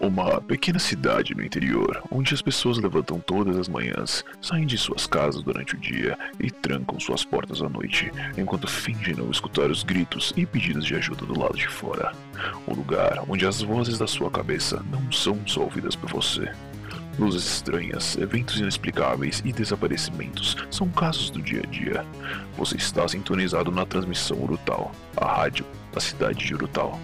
Uma pequena cidade no interior, onde as pessoas levantam todas as manhãs, saem de suas casas durante o dia e trancam suas portas à noite, enquanto fingem não escutar os gritos e pedidos de ajuda do lado de fora. Um lugar onde as vozes da sua cabeça não são só ouvidas por você. Luzes estranhas, eventos inexplicáveis e desaparecimentos são casos do dia a dia. Você está sintonizado na transmissão Urutau, a rádio da cidade de Urutau.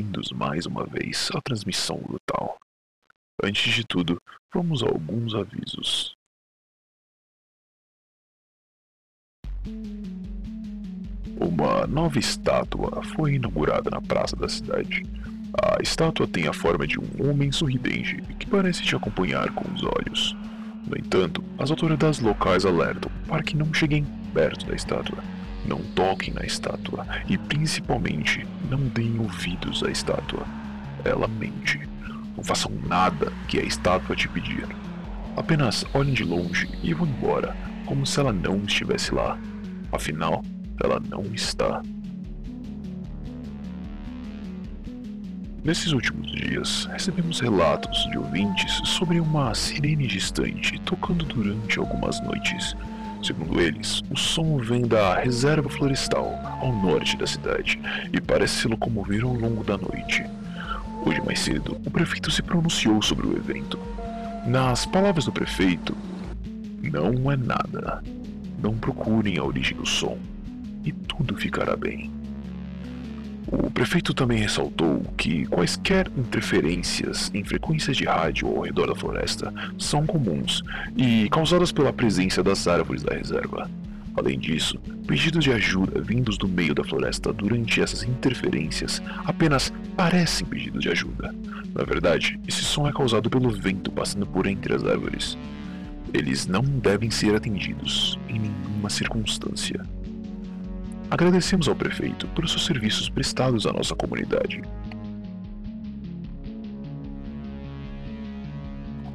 Bem-vindos mais uma vez à transmissão brutal. Antes de tudo, vamos a alguns avisos. Uma nova estátua foi inaugurada na praça da cidade. A estátua tem a forma de um homem sorridente que parece te acompanhar com os olhos. No entanto, as autoridades locais alertam para que não cheguem perto da estátua não toquem na estátua e principalmente não deem ouvidos à estátua. Ela mente. Não façam nada que a estátua te pedir. Apenas olhem de longe e vão embora, como se ela não estivesse lá. Afinal, ela não está. Nesses últimos dias, recebemos relatos de ouvintes sobre uma sirene distante tocando durante algumas noites Segundo eles, o som vem da reserva florestal ao norte da cidade e parece se locomover ao longo da noite. Hoje mais cedo, o prefeito se pronunciou sobre o evento. Nas palavras do prefeito, não é nada. Não procurem a origem do som e tudo ficará bem. O prefeito também ressaltou que quaisquer interferências em frequências de rádio ao redor da floresta são comuns e causadas pela presença das árvores da reserva. Além disso, pedidos de ajuda vindos do meio da floresta durante essas interferências apenas parecem pedidos de ajuda. Na verdade, esse som é causado pelo vento passando por entre as árvores. Eles não devem ser atendidos em nenhuma circunstância. Agradecemos ao prefeito pelos seus serviços prestados à nossa comunidade.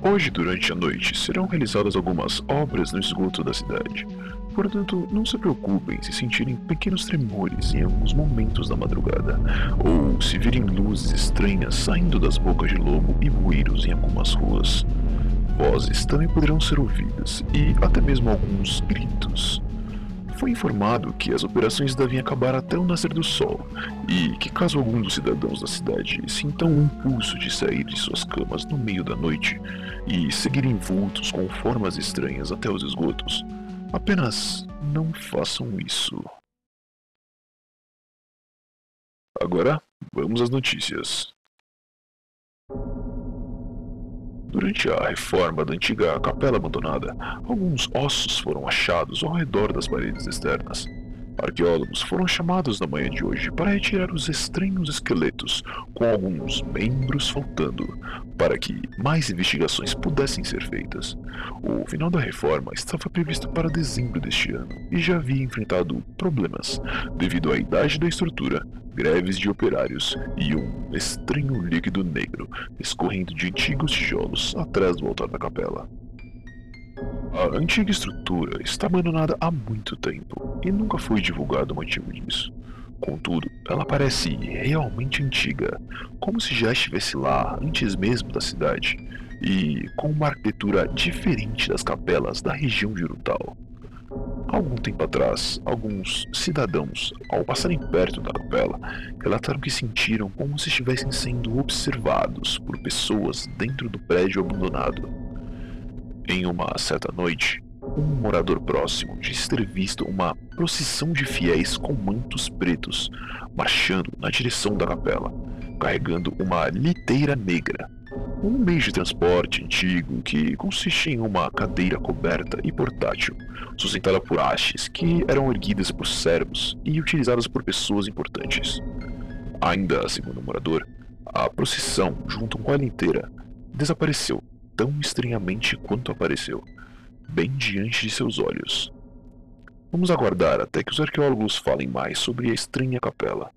Hoje, durante a noite, serão realizadas algumas obras no esgoto da cidade. Portanto, não se preocupem se sentirem pequenos tremores em alguns momentos da madrugada, ou se virem luzes estranhas saindo das bocas de lobo e bueiros em algumas ruas. Vozes também poderão ser ouvidas, e até mesmo alguns gritos. Foi informado que as operações devem acabar até o nascer do sol e que, caso algum dos cidadãos da cidade sintam um impulso de sair de suas camas no meio da noite e seguirem vultos com formas estranhas até os esgotos, apenas não façam isso. Agora, vamos às notícias. Durante a reforma da antiga capela abandonada, alguns ossos foram achados ao redor das paredes externas. Arqueólogos foram chamados na manhã de hoje para retirar os estranhos esqueletos, com alguns membros faltando, para que mais investigações pudessem ser feitas. O final da reforma estava previsto para dezembro deste ano e já havia enfrentado problemas devido à idade da estrutura, greves de operários e um estranho líquido negro escorrendo de antigos tijolos atrás do altar da capela. A antiga estrutura está abandonada há muito tempo e nunca foi divulgado o motivo disso. Contudo, ela parece realmente antiga, como se já estivesse lá antes mesmo da cidade, e com uma arquitetura diferente das capelas da região de Urutau. Algum tempo atrás, alguns cidadãos, ao passarem perto da capela, relataram que sentiram como se estivessem sendo observados por pessoas dentro do prédio abandonado. Em uma certa noite, um morador próximo disse ter visto uma procissão de fiéis com mantos pretos marchando na direção da capela, carregando uma liteira negra. um meio de transporte antigo que consiste em uma cadeira coberta e portátil, sustentada por hastes que eram erguidas por servos e utilizadas por pessoas importantes. Ainda segundo o morador, a procissão, junto com ela inteira, desapareceu tão estranhamente quanto apareceu, bem diante de seus olhos. Vamos aguardar até que os arqueólogos falem mais sobre a estranha capela.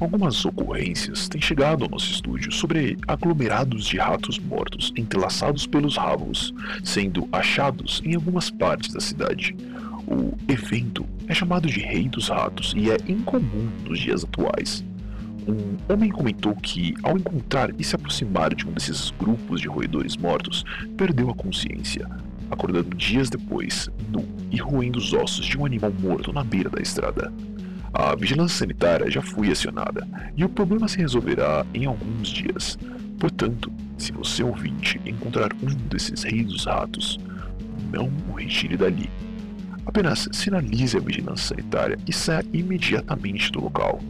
Algumas ocorrências têm chegado ao nosso estúdio sobre aglomerados de ratos mortos entrelaçados pelos rabos, sendo achados em algumas partes da cidade. O evento é chamado de Rei dos Ratos e é incomum nos dias atuais. Um homem comentou que, ao encontrar e se aproximar de um desses grupos de roedores mortos, perdeu a consciência, acordando dias depois, nu e roendo os ossos de um animal morto na beira da estrada. A vigilância sanitária já foi acionada e o problema se resolverá em alguns dias. Portanto, se você ouvinte encontrar um desses reis dos ratos, não o retire dali. Apenas sinalize a vigilância sanitária e saia imediatamente do local.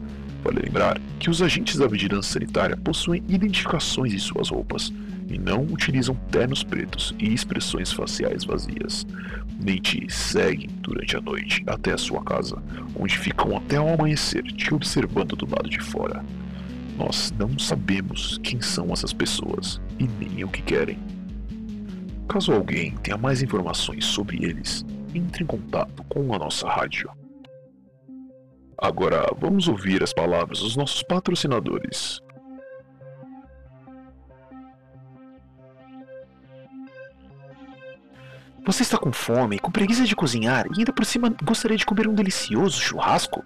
Vale lembrar que os agentes da vigilância sanitária possuem identificações em suas roupas e não utilizam ternos pretos e expressões faciais vazias nem te seguem durante a noite até a sua casa, onde ficam até ao amanhecer te observando do lado de fora. Nós não sabemos quem são essas pessoas e nem o que querem. Caso alguém tenha mais informações sobre eles, entre em contato com a nossa rádio. Agora vamos ouvir as palavras dos nossos patrocinadores. Você está com fome, com preguiça de cozinhar e ainda por cima gostaria de comer um delicioso churrasco?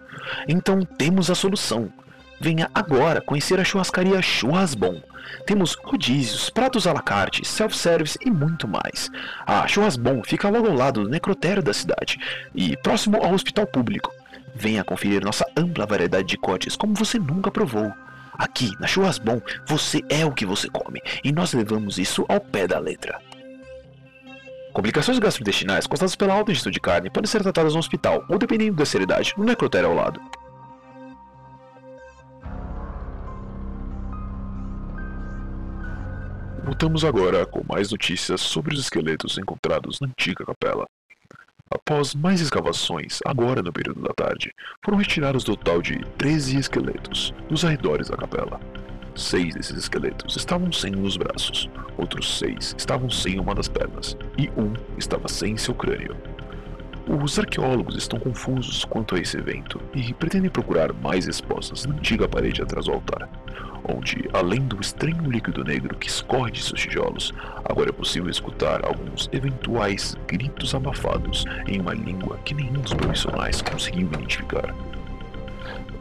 Então temos a solução. Venha agora conhecer a churrascaria Churras Bom. Temos rodízios, pratos à la carte, self-service e muito mais. A Churras Bom fica logo ao lado do necrotério da cidade e próximo ao hospital público. Venha conferir nossa ampla variedade de cortes como você nunca provou. Aqui, na Churras Bom, você é o que você come e nós levamos isso ao pé da letra. Complicações gastrointestinais causadas pela alta ingestão de carne podem ser tratadas no hospital ou, dependendo da seriedade, no necrotério ao lado. Voltamos agora com mais notícias sobre os esqueletos encontrados na antiga capela. Após mais escavações, agora no período da tarde, foram retirados do total de 13 esqueletos dos arredores da capela. Seis desses esqueletos estavam sem um dos braços, outros seis estavam sem uma das pernas, e um estava sem seu crânio. Os arqueólogos estão confusos quanto a esse evento e pretendem procurar mais respostas na antiga parede atrás do altar, onde, além do estranho líquido negro que escorre de seus tijolos, agora é possível escutar alguns eventuais gritos abafados em uma língua que nenhum dos profissionais conseguiu identificar.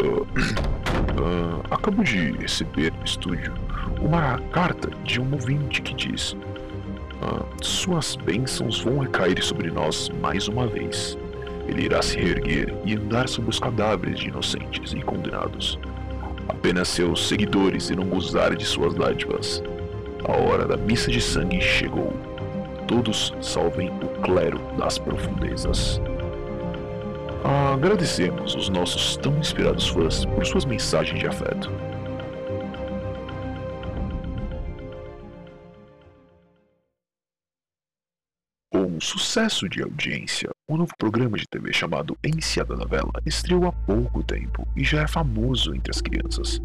Uh, uh, acabo de receber no estúdio uma carta de um ouvinte que diz: uh, Suas bênçãos vão recair sobre nós mais uma vez. Ele irá se reerguer e andar sobre os cadáveres de inocentes e condenados. Apenas seus seguidores irão gozar de suas dádivas. A hora da missa de sangue chegou. Todos salvem o clero das profundezas. Agradecemos os nossos tão inspirados fãs por suas mensagens de afeto. Sucesso de audiência, um novo programa de TV chamado Enciada da Vela estreou há pouco tempo e já é famoso entre as crianças.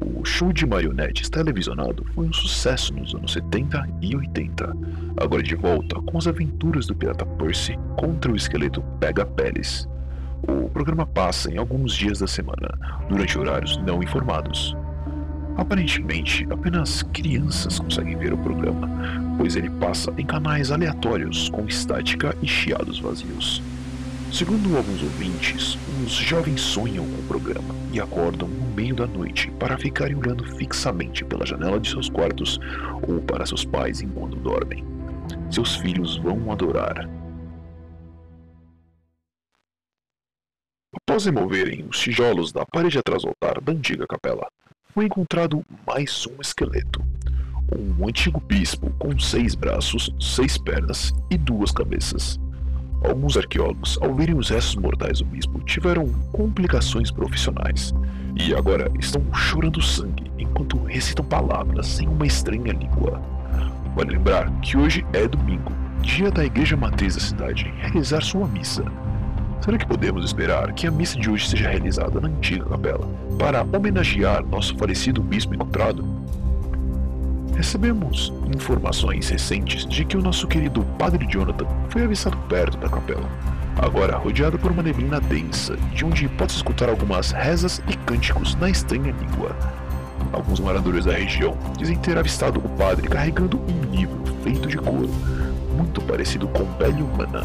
O show de marionetes televisionado foi um sucesso nos anos 70 e 80, agora de volta com as aventuras do pirata Percy contra o esqueleto Pega Peles. O programa passa em alguns dias da semana, durante horários não informados. Aparentemente, apenas crianças conseguem ver o programa, pois ele passa em canais aleatórios com estática e chiados vazios. Segundo alguns ouvintes, os jovens sonham com o programa e acordam no meio da noite para ficarem olhando fixamente pela janela de seus quartos ou para seus pais enquanto dormem. Seus filhos vão adorar Após removerem os tijolos da parede atrás do altar da antiga capela, foi encontrado mais um esqueleto. Um antigo bispo com seis braços, seis pernas e duas cabeças. Alguns arqueólogos, ao verem os restos mortais do bispo, tiveram complicações profissionais e agora estão chorando sangue enquanto recitam palavras em uma estranha língua. Vale lembrar que hoje é domingo, dia da igreja matriz da cidade realizar sua missa. Será que podemos esperar que a missa de hoje seja realizada na antiga capela para homenagear nosso falecido bispo encontrado? Recebemos informações recentes de que o nosso querido Padre Jonathan foi avistado perto da capela, agora rodeado por uma neblina densa, de onde pode escutar algumas rezas e cânticos na estranha língua. Alguns moradores da região dizem ter avistado o padre carregando um livro feito de couro, muito parecido com pele humana.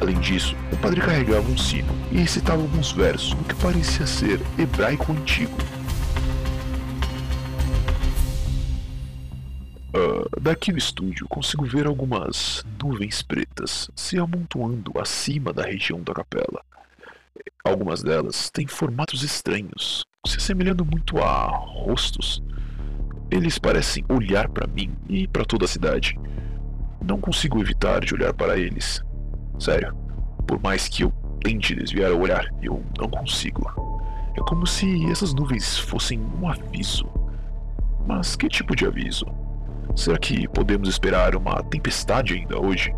Além disso, o padre carregava um sino e recitava alguns versos no que parecia ser hebraico antigo. Uh, daqui no estúdio consigo ver algumas nuvens pretas se amontoando acima da região da capela. Algumas delas têm formatos estranhos, se assemelhando muito a rostos. Eles parecem olhar para mim e para toda a cidade. Não consigo evitar de olhar para eles. Sério, por mais que eu tente desviar o olhar, eu não consigo. É como se essas nuvens fossem um aviso. Mas que tipo de aviso? Será que podemos esperar uma tempestade ainda hoje?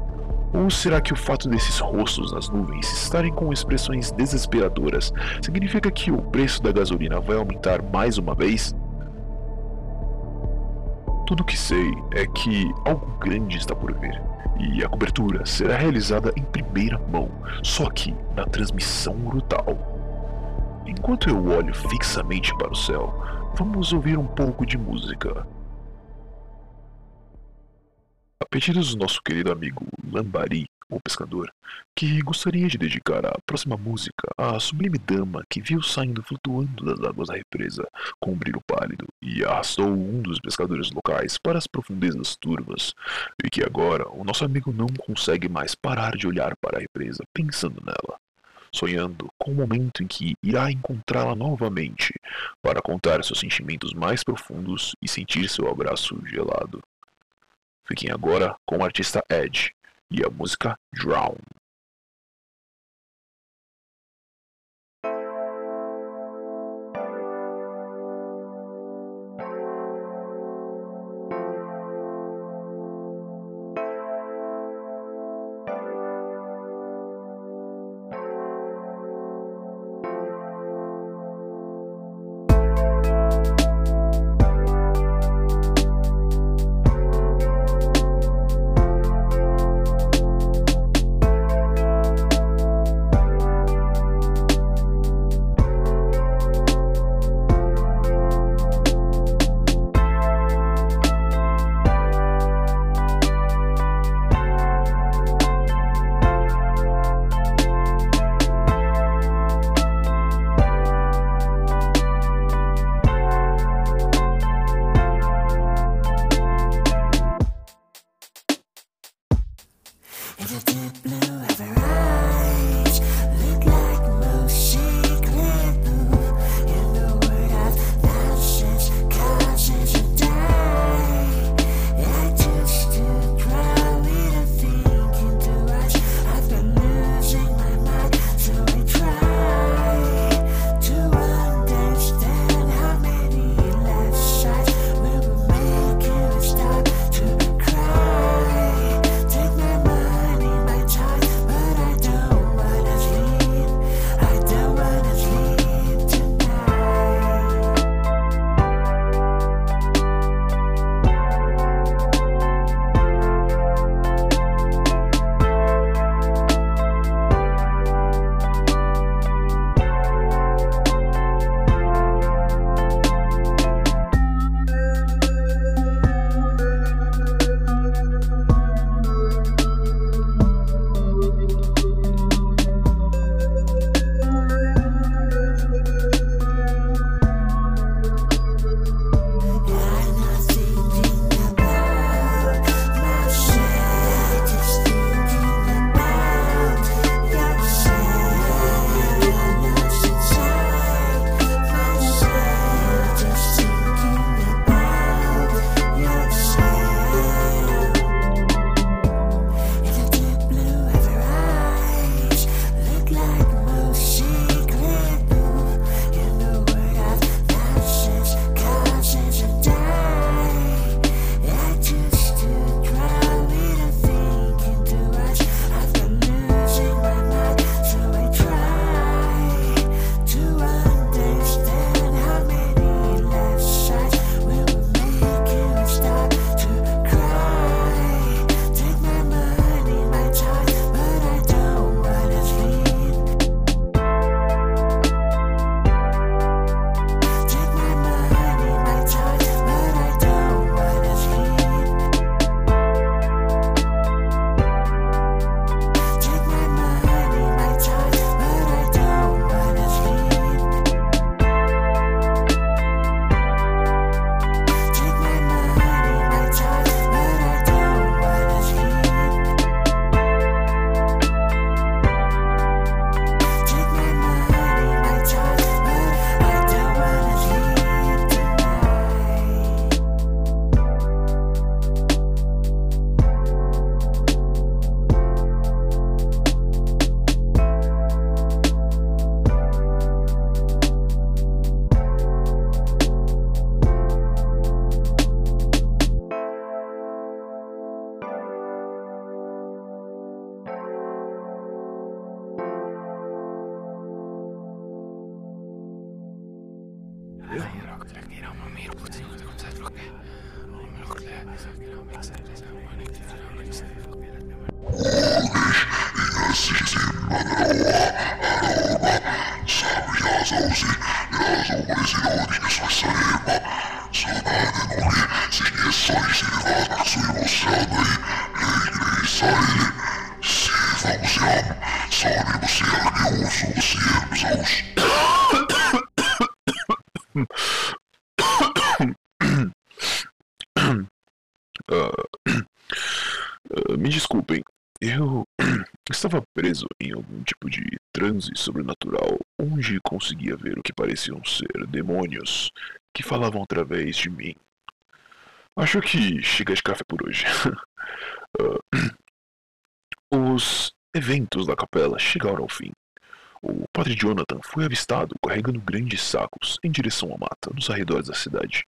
Ou será que o fato desses rostos nas nuvens estarem com expressões desesperadoras significa que o preço da gasolina vai aumentar mais uma vez? Tudo que sei é que algo grande está por vir e a cobertura será realizada em primeira mão, só que na transmissão brutal. Enquanto eu olho fixamente para o céu, vamos ouvir um pouco de música. A pedidos do nosso querido amigo Lambari, o pescador, que gostaria de dedicar a próxima música à sublime dama que viu saindo flutuando das águas da represa com um brilho pálido e arrastou um dos pescadores locais para as profundezas turvas, e que agora o nosso amigo não consegue mais parar de olhar para a represa pensando nela. Sonhando com o momento em que irá encontrá-la novamente para contar seus sentimentos mais profundos e sentir seu abraço gelado. Fiquem agora com o artista Ed e a música Drown. Sorry, was ja, sorry, was ja, ik hoor zo'n zeer bezorgd. Ah, me desculpem, eu estava preso em algum tipo de transe sobrenatural onde conseguia ver o que pareciam ser demônios que falavam através de mim. Acho que chega de café por hoje. Ah, os eventos da capela chegaram ao fim. O padre Jonathan foi avistado carregando grandes sacos em direção à mata nos arredores da cidade.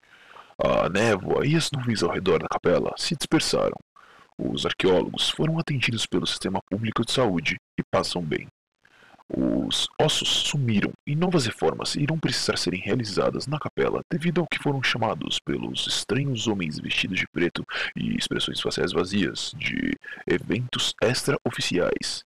A névoa e as nuvens ao redor da capela se dispersaram. Os arqueólogos foram atendidos pelo sistema público de saúde e passam bem. Os ossos sumiram e novas reformas irão precisar serem realizadas na capela devido ao que foram chamados pelos estranhos homens vestidos de preto e expressões faciais vazias de eventos extraoficiais.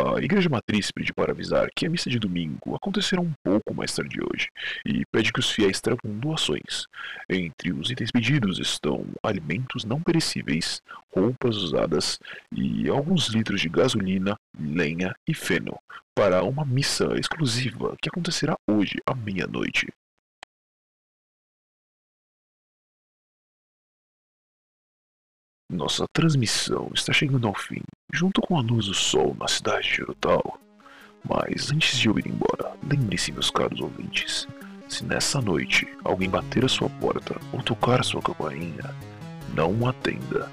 A Igreja Matriz pediu para avisar que a missa de domingo acontecerá um pouco mais tarde hoje e pede que os fiéis tragam doações. Entre os itens pedidos estão alimentos não perecíveis, roupas usadas e alguns litros de gasolina, lenha e feno para uma missa exclusiva que acontecerá hoje à meia-noite. Nossa transmissão está chegando ao fim, junto com a luz do sol na cidade de Urutau. Mas antes de eu ir embora, lembre-se, meus caros ouvintes: se nessa noite alguém bater a sua porta ou tocar a sua campainha, não atenda.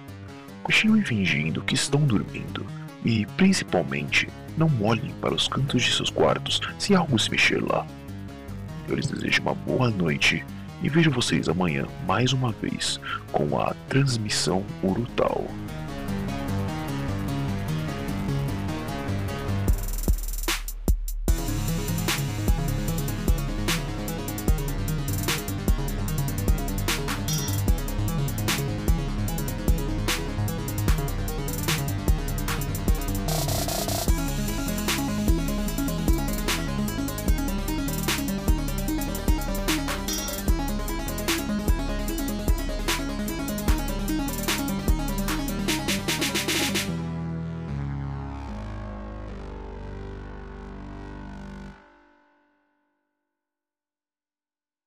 Continuem fingindo que estão dormindo e, principalmente, não olhem para os cantos de seus quartos se algo se mexer lá. Eu lhes desejo uma boa noite e vejo vocês amanhã mais uma vez com a transmissão Urutau.